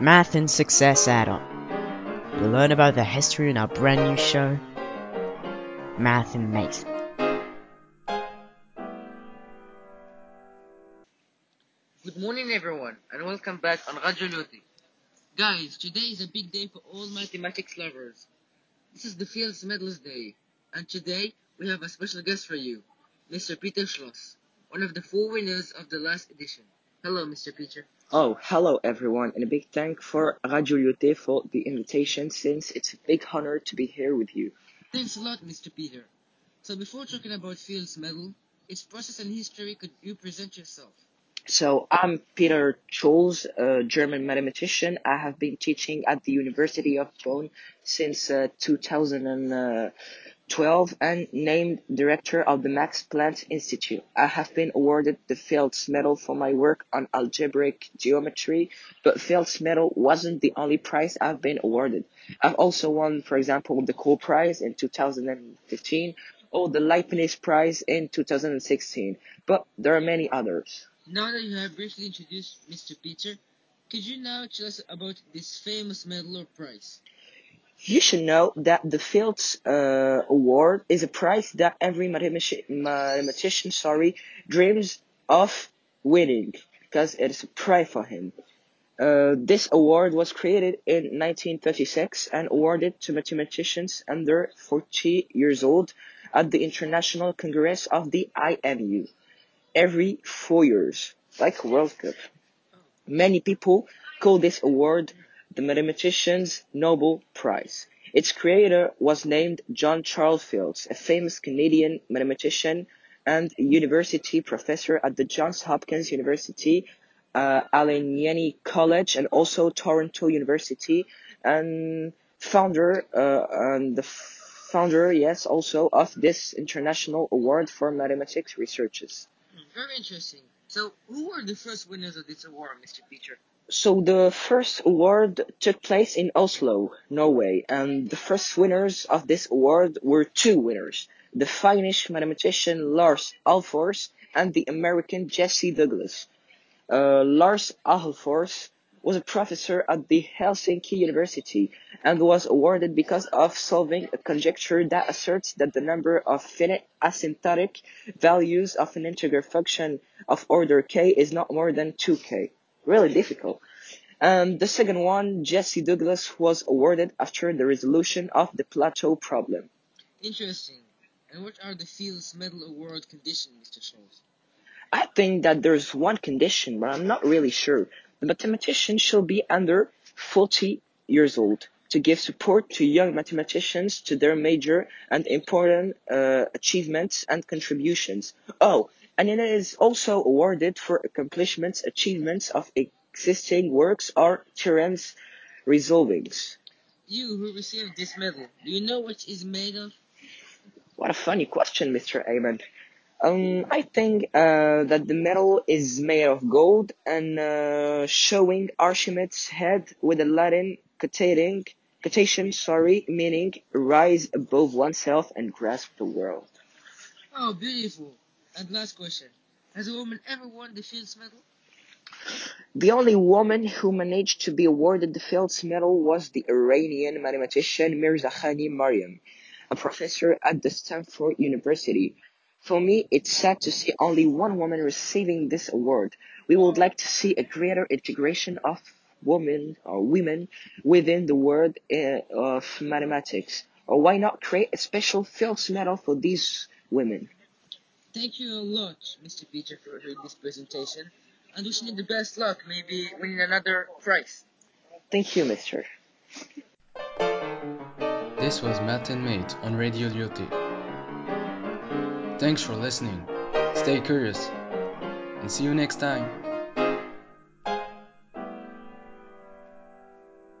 Math and Success Add-on. You'll learn about the history in our brand new show, Math'n'Mate. Good morning, everyone, and welcome back on Radio Loti. Guys, today is a big day for all mathematics lovers. This is the Fields Medals Day, and today we have a special guest for you, Mr. Peter Scholze, one of the four winners of the last edition. Hello, Mr. Peter. Oh, hello everyone, and a big thank for Radio Lyoté for the invitation since it's a big honor to be here with you. Thanks a lot, Mr. Peter. So before talking about Fields Medal, its process and history, could you present yourself? So I'm Peter Scholze, a German mathematician. I have been teaching at the University of Bonn since uh, 2012 and named director of the Max Planck Institute. I have been awarded the Fields Medal for my work on algebraic geometry, but Fields Medal wasn't the only prize I've been awarded. I've also won, for example, the Cole Prize in 2015 or the Leibniz Prize in 2016, but there are many others. Now that you have briefly introduced Mr. Peter, could you now tell us about this famous medal or prize? You should know that the Fields uh, Award is a prize that every mathemati- mathematician sorry, dreams of winning because it is a prize for him. Uh, this award was created in 1936 and awarded to mathematicians under 40 years old at the International Congress of the IMU every four years, like World Cup. Many people call this award the Mathematician's Nobel Prize. Its creator was named John Charles Fields, a famous Canadian mathematician and university professor at the Johns Hopkins University, uh, Allegheny College, and also Toronto University, and founder uh, and the founder, yes, also of this international award for mathematics researchers. Very interesting. So, who were the first winners of this award, Mr. Peter? So the first award took place in Oslo, Norway, and the first winners of this award were two winners, the Finnish mathematician Lars Ahlfors and the American Jesse Douglas. Uh, Lars Ahlfors was a professor at the Helsinki University and was awarded because of solving a conjecture that asserts that the number of finite asymptotic values of an integer function of order k is not more than 2k. Really difficult. And the second one, Jesse Douglas, was awarded after the resolution of the plateau problem. Interesting. And what are the Fields Medal Award conditions, Mr. Scholze? I think that there's one condition, but I'm not really sure. The mathematician shall be under 40 years old to give support to young mathematicians to their major and important uh, achievements and contributions. Oh, and it is also awarded for accomplishments, achievements of existing works or theorems resolvings. You who received this medal, do you know what it is made of? What a funny question, Mr. Ahmed. Um, I think uh, that the medal is made of gold and uh, showing Archimedes' head with a Latin quotating, quotation, sorry, meaning rise above oneself and grasp the world. Oh, beautiful. And last question. Has a woman ever won the Fields Medal? The only woman who managed to be awarded the Fields Medal was the Iranian mathematician Mirzakhani Maryam, a professor at the Stanford University. For me, it's sad to see only one woman receiving this award. We would like to see a greater integration of women or women within the world uh, of mathematics. Or why not create a special Fields Medal for these women? Thank you a lot, Mr. Peter, for doing this presentation. And wishing you the best luck, maybe winning another prize. Thank you, mister. This was Math'n'Mate on Radio Lyoté. Thanks for listening. Stay curious and see you next time.